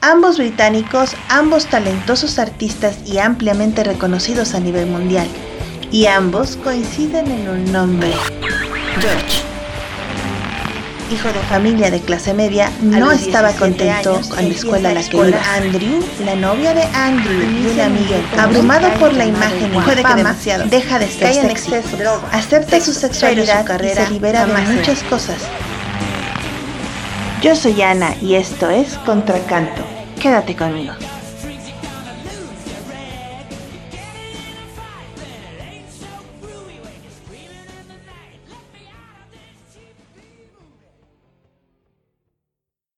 Ambos británicos, ambos talentosos artistas y ampliamente reconocidos a nivel mundial. Y ambos coinciden en un nombre. George. Hijo de familia de clase media, no estaba contento con la escuela a la que iba. Andrew, la novia de Andrew y un amigo, abrumado por la imagen y la fama, deja de ser en exceso, acepta su sexualidad y se libera de muchas cosas. Yo soy Ana y esto es Contracanto. Quédate conmigo.